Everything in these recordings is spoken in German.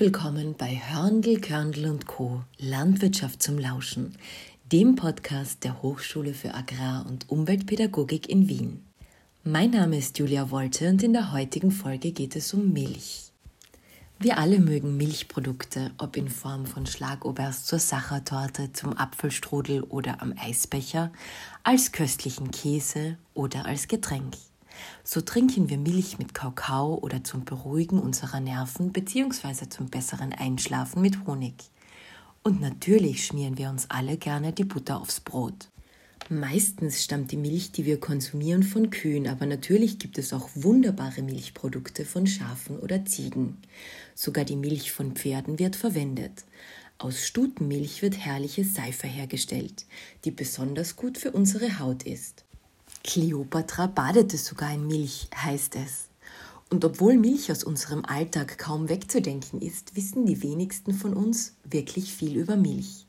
Willkommen bei Hörndl, Körndl und Co. Landwirtschaft zum Lauschen, dem Podcast der Hochschule für Agrar- und Umweltpädagogik in Wien. Mein Name ist Julia Wolte und in der heutigen Folge geht es um Milch. Wir alle mögen Milchprodukte, ob in Form von Schlagoberst zur Sachertorte, zum Apfelstrudel oder am Eisbecher, als köstlichen Käse oder als Getränk. So trinken wir Milch mit Kakao oder zum Beruhigen unserer Nerven bzw. zum besseren Einschlafen mit Honig. Und natürlich schmieren wir uns alle gerne die Butter aufs Brot. Meistens stammt die Milch, die wir konsumieren, von Kühen, aber natürlich gibt es auch wunderbare Milchprodukte von Schafen oder Ziegen. Sogar die Milch von Pferden wird verwendet. Aus Stutenmilch wird herrliche Seife hergestellt, die besonders gut für unsere Haut ist. Kleopatra badete sogar in Milch, heißt es. Und obwohl Milch aus unserem Alltag kaum wegzudenken ist, wissen die wenigsten von uns wirklich viel über Milch.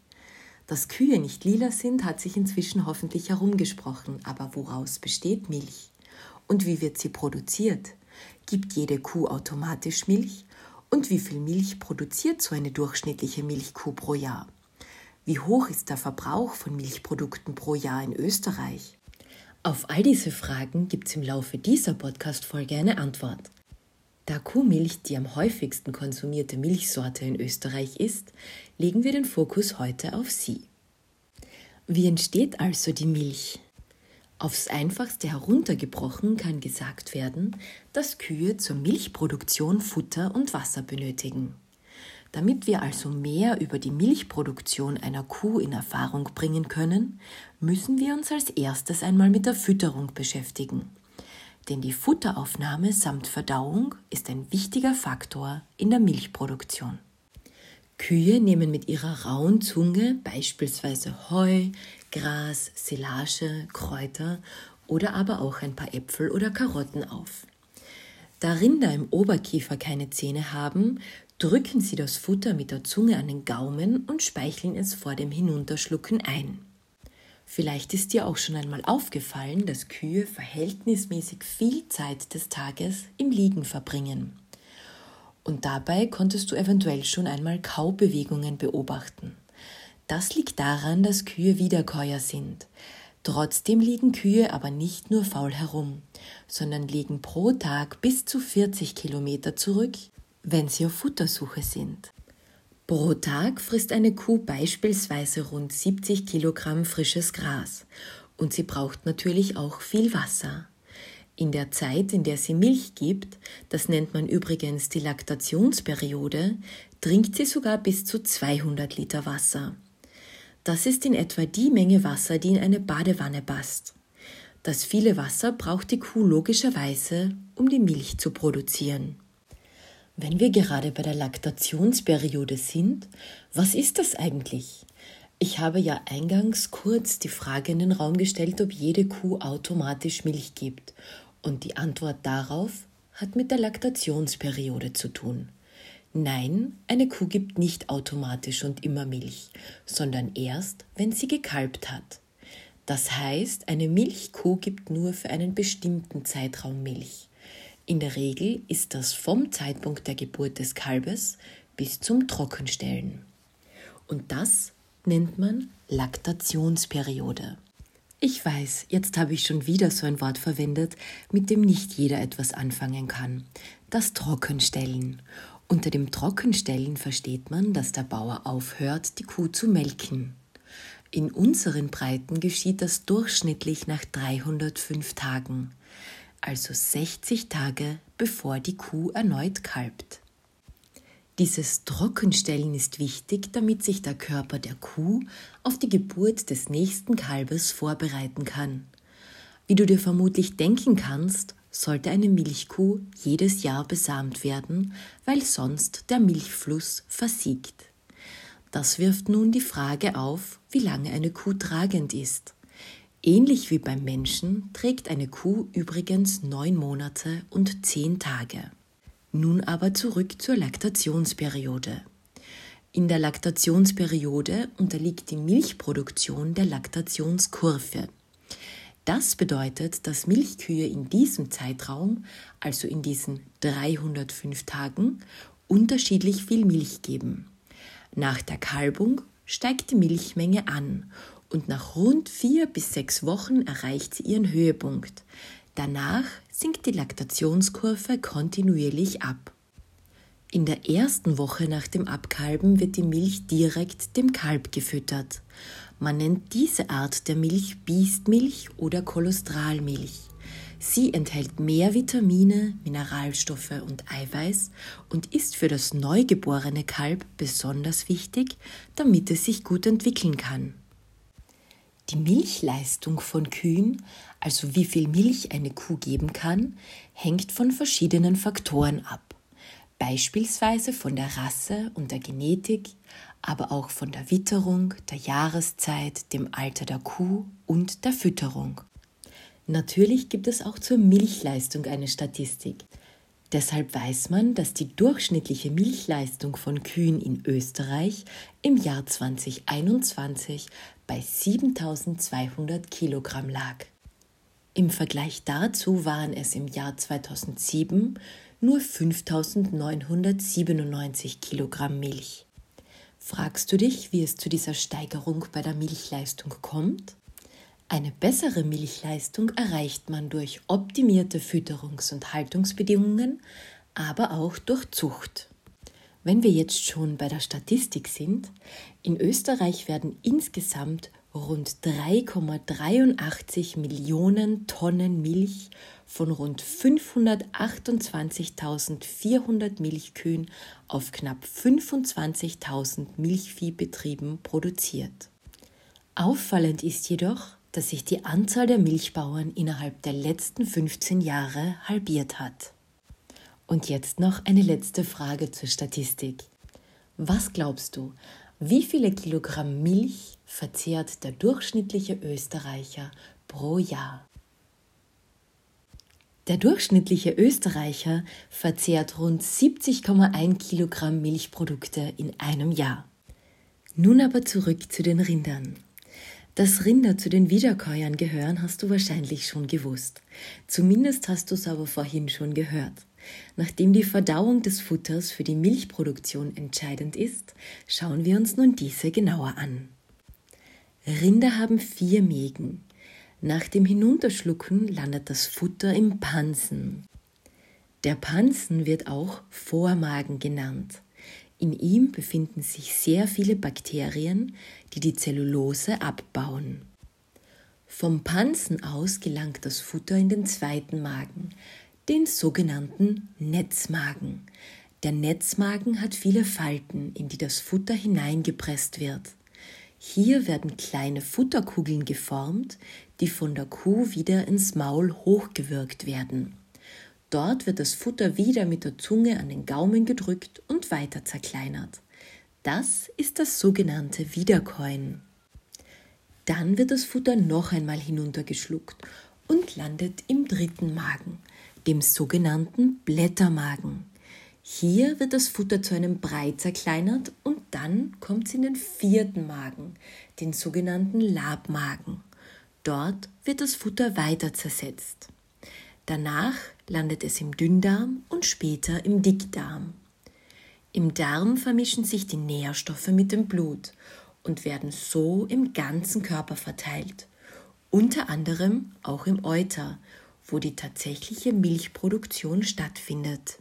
Dass Kühe nicht lila sind, hat sich inzwischen hoffentlich herumgesprochen, aber woraus besteht Milch? Und wie wird sie produziert? Gibt jede Kuh automatisch Milch? Und wie viel Milch produziert so eine durchschnittliche Milchkuh pro Jahr? Wie hoch ist der Verbrauch von Milchprodukten pro Jahr in Österreich? Auf all diese Fragen gibt es im Laufe dieser Podcast-Folge eine Antwort. Da Kuhmilch die am häufigsten konsumierte Milchsorte in Österreich ist, legen wir den Fokus heute auf sie. Wie entsteht also die Milch? Aufs einfachste heruntergebrochen kann gesagt werden, dass Kühe zur Milchproduktion Futter und Wasser benötigen. Damit wir also mehr über die Milchproduktion einer Kuh in Erfahrung bringen können, müssen wir uns als erstes einmal mit der Fütterung beschäftigen. Denn die Futteraufnahme samt Verdauung ist ein wichtiger Faktor in der Milchproduktion. Kühe nehmen mit ihrer rauen Zunge beispielsweise Heu, Gras, Silage, Kräuter oder aber auch ein paar Äpfel oder Karotten auf. Da Rinder im Oberkiefer keine Zähne haben, drücken sie das Futter mit der Zunge an den Gaumen und speicheln es vor dem Hinunterschlucken ein. Vielleicht ist dir auch schon einmal aufgefallen, dass Kühe verhältnismäßig viel Zeit des Tages im Liegen verbringen. Und dabei konntest du eventuell schon einmal Kaubewegungen beobachten. Das liegt daran, dass Kühe Wiederkäuer sind. Trotzdem liegen Kühe aber nicht nur faul herum, sondern legen pro Tag bis zu 40 Kilometer zurück wenn sie auf Futtersuche sind. Pro Tag frisst eine Kuh beispielsweise rund 70 Kilogramm frisches Gras und sie braucht natürlich auch viel Wasser. In der Zeit, in der sie Milch gibt, das nennt man übrigens die Laktationsperiode, trinkt sie sogar bis zu 200 Liter Wasser. Das ist in etwa die Menge Wasser, die in eine Badewanne passt. Das viele Wasser braucht die Kuh logischerweise, um die Milch zu produzieren. Wenn wir gerade bei der Laktationsperiode sind, was ist das eigentlich? Ich habe ja eingangs kurz die Frage in den Raum gestellt, ob jede Kuh automatisch Milch gibt. Und die Antwort darauf hat mit der Laktationsperiode zu tun. Nein, eine Kuh gibt nicht automatisch und immer Milch, sondern erst, wenn sie gekalbt hat. Das heißt, eine Milchkuh gibt nur für einen bestimmten Zeitraum Milch. In der Regel ist das vom Zeitpunkt der Geburt des Kalbes bis zum Trockenstellen. Und das nennt man Laktationsperiode. Ich weiß, jetzt habe ich schon wieder so ein Wort verwendet, mit dem nicht jeder etwas anfangen kann. Das Trockenstellen. Unter dem Trockenstellen versteht man, dass der Bauer aufhört, die Kuh zu melken. In unseren Breiten geschieht das durchschnittlich nach 305 Tagen also 60 Tage bevor die Kuh erneut kalbt. Dieses Trockenstellen ist wichtig, damit sich der Körper der Kuh auf die Geburt des nächsten Kalbes vorbereiten kann. Wie du dir vermutlich denken kannst, sollte eine Milchkuh jedes Jahr besamt werden, weil sonst der Milchfluss versiegt. Das wirft nun die Frage auf, wie lange eine Kuh tragend ist. Ähnlich wie beim Menschen trägt eine Kuh übrigens neun Monate und zehn Tage. Nun aber zurück zur Laktationsperiode. In der Laktationsperiode unterliegt die Milchproduktion der Laktationskurve. Das bedeutet, dass Milchkühe in diesem Zeitraum, also in diesen 305 Tagen, unterschiedlich viel Milch geben. Nach der Kalbung steigt die Milchmenge an und nach rund vier bis sechs Wochen erreicht sie ihren Höhepunkt. Danach sinkt die Laktationskurve kontinuierlich ab. In der ersten Woche nach dem Abkalben wird die Milch direkt dem Kalb gefüttert. Man nennt diese Art der Milch Biestmilch oder Kolostralmilch. Sie enthält mehr Vitamine, Mineralstoffe und Eiweiß und ist für das neugeborene Kalb besonders wichtig, damit es sich gut entwickeln kann. Die Milchleistung von Kühen, also wie viel Milch eine Kuh geben kann, hängt von verschiedenen Faktoren ab beispielsweise von der Rasse und der Genetik, aber auch von der Witterung, der Jahreszeit, dem Alter der Kuh und der Fütterung. Natürlich gibt es auch zur Milchleistung eine Statistik. Deshalb weiß man, dass die durchschnittliche Milchleistung von Kühen in Österreich im Jahr 2021 bei 7200 Kilogramm lag. Im Vergleich dazu waren es im Jahr 2007 nur 5997 Kilogramm Milch. Fragst du dich, wie es zu dieser Steigerung bei der Milchleistung kommt? Eine bessere Milchleistung erreicht man durch optimierte Fütterungs- und Haltungsbedingungen, aber auch durch Zucht. Wenn wir jetzt schon bei der Statistik sind, in Österreich werden insgesamt rund 3,83 Millionen Tonnen Milch von rund 528.400 Milchkühen auf knapp 25.000 Milchviehbetrieben produziert. Auffallend ist jedoch, dass sich die Anzahl der Milchbauern innerhalb der letzten 15 Jahre halbiert hat. Und jetzt noch eine letzte Frage zur Statistik. Was glaubst du, wie viele Kilogramm Milch verzehrt der durchschnittliche Österreicher pro Jahr? Der durchschnittliche Österreicher verzehrt rund 70,1 Kilogramm Milchprodukte in einem Jahr. Nun aber zurück zu den Rindern. Dass Rinder zu den Wiederkäuern gehören, hast du wahrscheinlich schon gewusst. Zumindest hast du es aber vorhin schon gehört. Nachdem die Verdauung des Futters für die Milchproduktion entscheidend ist, schauen wir uns nun diese genauer an. Rinder haben vier Mägen. Nach dem Hinunterschlucken landet das Futter im Pansen. Der Pansen wird auch Vormagen genannt. In ihm befinden sich sehr viele Bakterien, die die Zellulose abbauen. Vom Pansen aus gelangt das Futter in den zweiten Magen, den sogenannten Netzmagen. Der Netzmagen hat viele Falten, in die das Futter hineingepresst wird. Hier werden kleine Futterkugeln geformt, die von der Kuh wieder ins Maul hochgewirkt werden. Dort wird das Futter wieder mit der Zunge an den Gaumen gedrückt und weiter zerkleinert. Das ist das sogenannte Wiederkäuen. Dann wird das Futter noch einmal hinuntergeschluckt und landet im dritten Magen, dem sogenannten Blättermagen. Hier wird das Futter zu einem Brei zerkleinert und dann kommt es in den vierten Magen, den sogenannten Labmagen. Dort wird das Futter weiter zersetzt. Danach landet es im Dünndarm und später im Dickdarm. Im Darm vermischen sich die Nährstoffe mit dem Blut und werden so im ganzen Körper verteilt, unter anderem auch im Euter, wo die tatsächliche Milchproduktion stattfindet.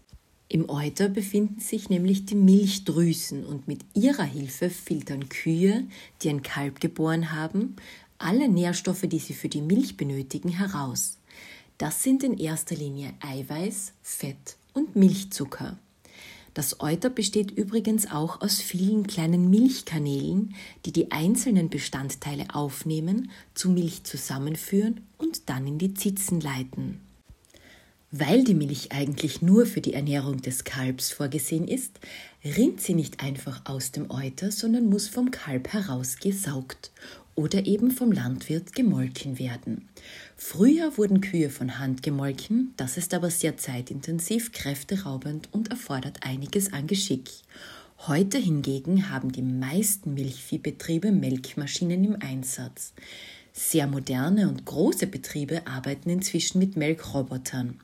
Im Euter befinden sich nämlich die Milchdrüsen und mit ihrer Hilfe filtern Kühe, die ein Kalb geboren haben, alle Nährstoffe, die sie für die Milch benötigen, heraus. Das sind in erster Linie Eiweiß, Fett und Milchzucker. Das Euter besteht übrigens auch aus vielen kleinen Milchkanälen, die die einzelnen Bestandteile aufnehmen, zu Milch zusammenführen und dann in die Zitzen leiten. Weil die Milch eigentlich nur für die Ernährung des Kalbs vorgesehen ist, rinnt sie nicht einfach aus dem Euter, sondern muss vom Kalb herausgesaugt oder eben vom Landwirt gemolken werden. Früher wurden Kühe von Hand gemolken, das ist aber sehr zeitintensiv, kräfteraubend und erfordert einiges an Geschick. Heute hingegen haben die meisten Milchviehbetriebe Melkmaschinen im Einsatz. Sehr moderne und große Betriebe arbeiten inzwischen mit Melkrobotern.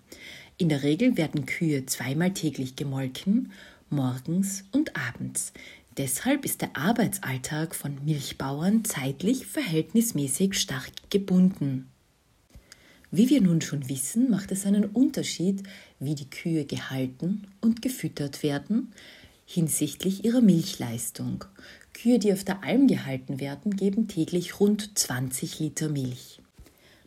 In der Regel werden Kühe zweimal täglich gemolken, morgens und abends. Deshalb ist der Arbeitsalltag von Milchbauern zeitlich verhältnismäßig stark gebunden. Wie wir nun schon wissen, macht es einen Unterschied, wie die Kühe gehalten und gefüttert werden hinsichtlich ihrer Milchleistung. Kühe, die auf der Alm gehalten werden, geben täglich rund 20 Liter Milch.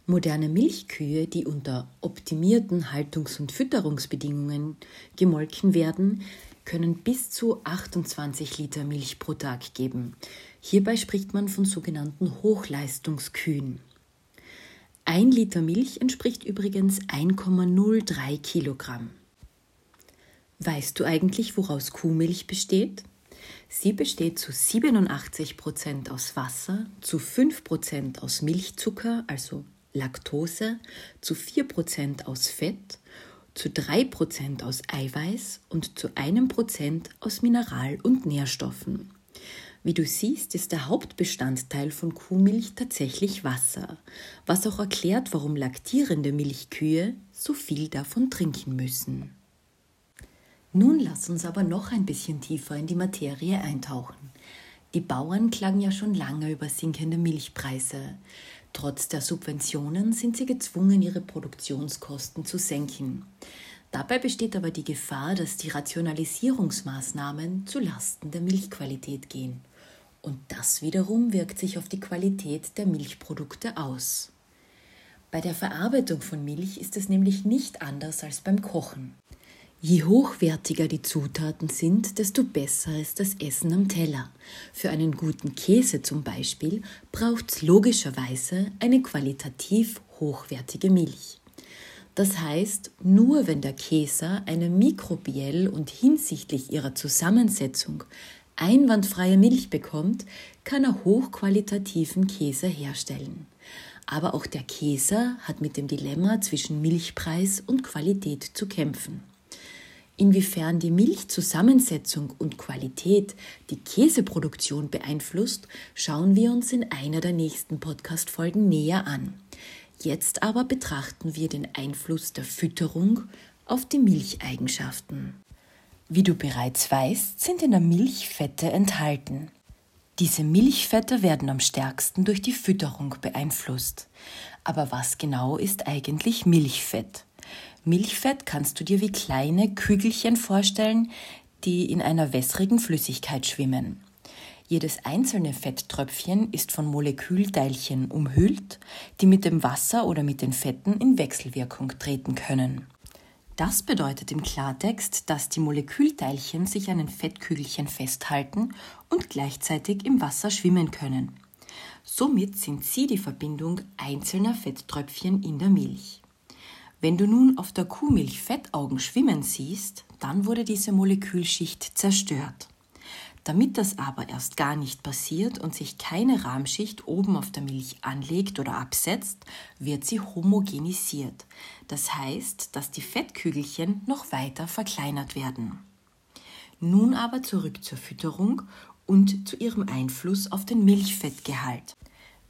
Moderne Milchkühe, die unter optimierten Haltungs- und Fütterungsbedingungen gemolken werden, können bis zu 28 Liter Milch pro Tag geben. Hierbei spricht man von sogenannten Hochleistungskühen. Ein Liter Milch entspricht übrigens 1,03 Kilogramm. Weißt du eigentlich, woraus Kuhmilch besteht? Sie besteht zu 87 Prozent aus Wasser, zu 5 Prozent aus Milchzucker, also Laktose, zu 4 Prozent aus Fett, zu 3 Prozent aus Eiweiß und zu einem Prozent aus Mineral- und Nährstoffen. Wie du siehst, ist der Hauptbestandteil von Kuhmilch tatsächlich Wasser, was auch erklärt, warum laktierende Milchkühe so viel davon trinken müssen. Nun lass uns aber noch ein bisschen tiefer in die Materie eintauchen. Die Bauern klagen ja schon lange über sinkende Milchpreise. Trotz der Subventionen sind sie gezwungen, ihre Produktionskosten zu senken. Dabei besteht aber die Gefahr, dass die Rationalisierungsmaßnahmen zu Lasten der Milchqualität gehen. Und das wiederum wirkt sich auf die Qualität der Milchprodukte aus. Bei der Verarbeitung von Milch ist es nämlich nicht anders als beim Kochen. Je hochwertiger die Zutaten sind, desto besser ist das Essen am Teller. Für einen guten Käse zum Beispiel braucht es logischerweise eine qualitativ hochwertige Milch. Das heißt, nur wenn der Käser eine mikrobiell und hinsichtlich ihrer Zusammensetzung einwandfreie Milch bekommt, kann er hochqualitativen Käse herstellen. Aber auch der Käser hat mit dem Dilemma zwischen Milchpreis und Qualität zu kämpfen. Inwiefern die Milchzusammensetzung und Qualität die Käseproduktion beeinflusst, schauen wir uns in einer der nächsten Podcast-Folgen näher an. Jetzt aber betrachten wir den Einfluss der Fütterung auf die Milcheigenschaften. Wie du bereits weißt, sind in der Milch Fette enthalten. Diese Milchfette werden am stärksten durch die Fütterung beeinflusst. Aber was genau ist eigentlich Milchfett? Milchfett kannst du dir wie kleine Kügelchen vorstellen, die in einer wässrigen Flüssigkeit schwimmen. Jedes einzelne Fetttröpfchen ist von Molekülteilchen umhüllt, die mit dem Wasser oder mit den Fetten in Wechselwirkung treten können. Das bedeutet im Klartext, dass die Molekülteilchen sich an den Fettkügelchen festhalten und gleichzeitig im Wasser schwimmen können. Somit sind sie die Verbindung einzelner Fetttröpfchen in der Milch. Wenn du nun auf der Kuhmilch Fettaugen schwimmen siehst, dann wurde diese Molekülschicht zerstört. Damit das aber erst gar nicht passiert und sich keine Rahmschicht oben auf der Milch anlegt oder absetzt, wird sie homogenisiert. Das heißt, dass die Fettkügelchen noch weiter verkleinert werden. Nun aber zurück zur Fütterung und zu ihrem Einfluss auf den Milchfettgehalt.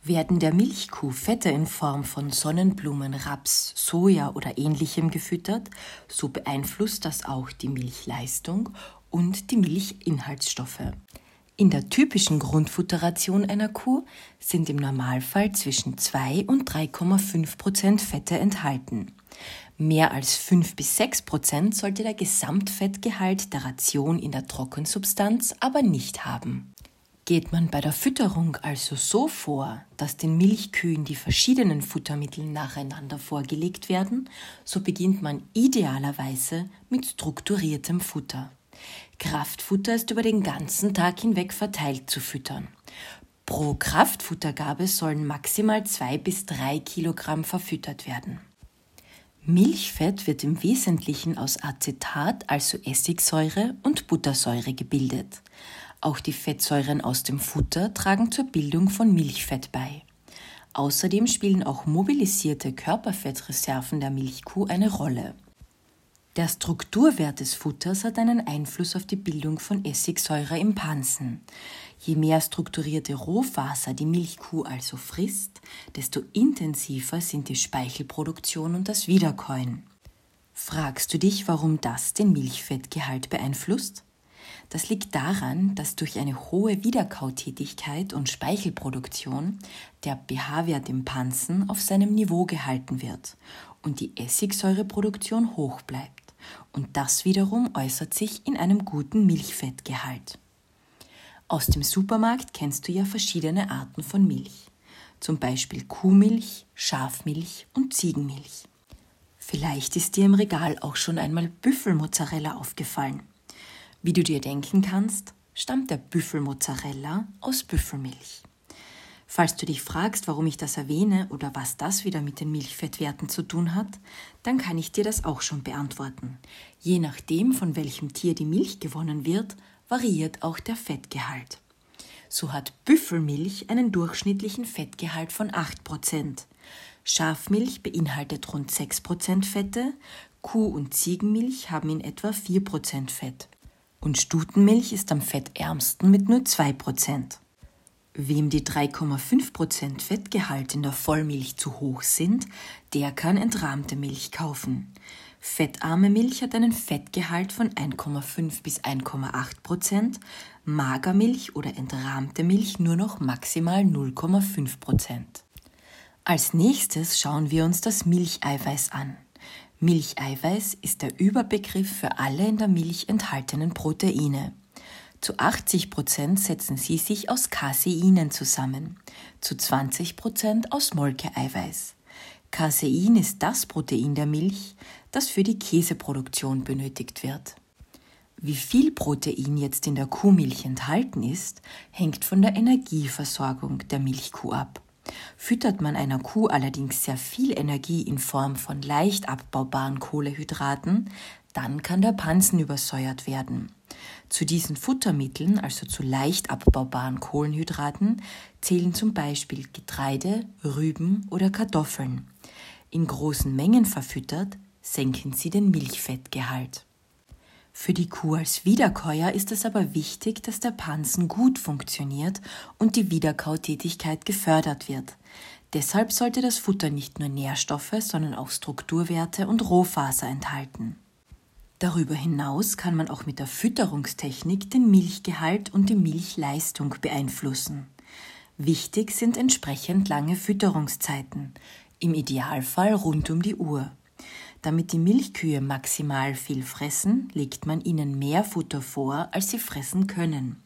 Werden der Milchkuh Fette in Form von Sonnenblumen, Raps, Soja oder ähnlichem gefüttert, so beeinflusst das auch die Milchleistung und die Milchinhaltsstoffe. In der typischen Grundfutteration einer Kuh sind im Normalfall zwischen 2 und 3,5 Prozent Fette enthalten. Mehr als 5 bis 6 Prozent sollte der Gesamtfettgehalt der Ration in der Trockensubstanz aber nicht haben. Geht man bei der Fütterung also so vor, dass den Milchkühen die verschiedenen Futtermittel nacheinander vorgelegt werden, so beginnt man idealerweise mit strukturiertem Futter. Kraftfutter ist über den ganzen Tag hinweg verteilt zu füttern. Pro Kraftfuttergabe sollen maximal zwei bis drei Kilogramm verfüttert werden. Milchfett wird im Wesentlichen aus Acetat, also Essigsäure und Buttersäure gebildet. Auch die Fettsäuren aus dem Futter tragen zur Bildung von Milchfett bei. Außerdem spielen auch mobilisierte Körperfettreserven der Milchkuh eine Rolle. Der Strukturwert des Futters hat einen Einfluss auf die Bildung von Essigsäure im Pansen. Je mehr strukturierte Rohfaser die Milchkuh also frisst, desto intensiver sind die Speichelproduktion und das Wiederkäuen. Fragst du dich, warum das den Milchfettgehalt beeinflusst? Das liegt daran, dass durch eine hohe Wiederkautätigkeit und Speichelproduktion der pH-Wert im Pansen auf seinem Niveau gehalten wird und die Essigsäureproduktion hoch bleibt. Und das wiederum äußert sich in einem guten Milchfettgehalt. Aus dem Supermarkt kennst du ja verschiedene Arten von Milch, zum Beispiel Kuhmilch, Schafmilch und Ziegenmilch. Vielleicht ist dir im Regal auch schon einmal Büffelmozzarella aufgefallen. Wie du dir denken kannst, stammt der Büffelmozzarella aus Büffelmilch. Falls du dich fragst, warum ich das erwähne oder was das wieder mit den Milchfettwerten zu tun hat, dann kann ich dir das auch schon beantworten. Je nachdem, von welchem Tier die Milch gewonnen wird, variiert auch der Fettgehalt. So hat Büffelmilch einen durchschnittlichen Fettgehalt von 8%. Schafmilch beinhaltet rund 6% Fette, Kuh- und Ziegenmilch haben in etwa 4% Fett und Stutenmilch ist am fettärmsten mit nur 2%. Wem die 3,5% Fettgehalt in der Vollmilch zu hoch sind, der kann entrahmte Milch kaufen. Fettarme Milch hat einen Fettgehalt von 1,5 bis 1,8% Magermilch oder entrahmte Milch nur noch maximal 0,5% Als nächstes schauen wir uns das Milcheiweiß an. Milcheiweiß ist der Überbegriff für alle in der Milch enthaltenen Proteine. Zu 80 Prozent setzen sie sich aus Caseinen zusammen, zu 20 Prozent aus Molkeeiweiß. Casein ist das Protein der Milch, das für die Käseproduktion benötigt wird. Wie viel Protein jetzt in der Kuhmilch enthalten ist, hängt von der Energieversorgung der Milchkuh ab. Füttert man einer Kuh allerdings sehr viel Energie in Form von leicht abbaubaren Kohlehydraten, dann kann der Pansen übersäuert werden. Zu diesen Futtermitteln, also zu leicht abbaubaren Kohlenhydraten, zählen zum Beispiel Getreide, Rüben oder Kartoffeln. In großen Mengen verfüttert, senken sie den Milchfettgehalt. Für die Kuh als Wiederkäuer ist es aber wichtig, dass der Pansen gut funktioniert und die Wiederkautätigkeit gefördert wird. Deshalb sollte das Futter nicht nur Nährstoffe, sondern auch Strukturwerte und Rohfaser enthalten. Darüber hinaus kann man auch mit der Fütterungstechnik den Milchgehalt und die Milchleistung beeinflussen. Wichtig sind entsprechend lange Fütterungszeiten, im Idealfall rund um die Uhr. Damit die Milchkühe maximal viel fressen, legt man ihnen mehr Futter vor, als sie fressen können.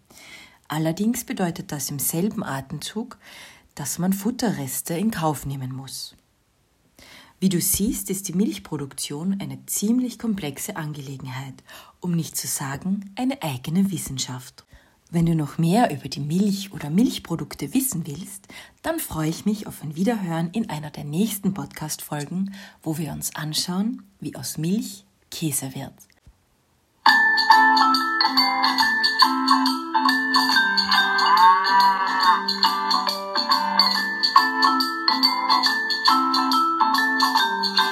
Allerdings bedeutet das im selben Atemzug, dass man Futterreste in Kauf nehmen muss. Wie du siehst, ist die Milchproduktion eine ziemlich komplexe Angelegenheit, um nicht zu sagen eine eigene Wissenschaft. Wenn du noch mehr über die Milch oder Milchprodukte wissen willst, dann freue ich mich auf ein Wiederhören in einer der nächsten Podcast-Folgen, wo wir uns anschauen, wie aus Milch Käse wird. Thank you. Thank you.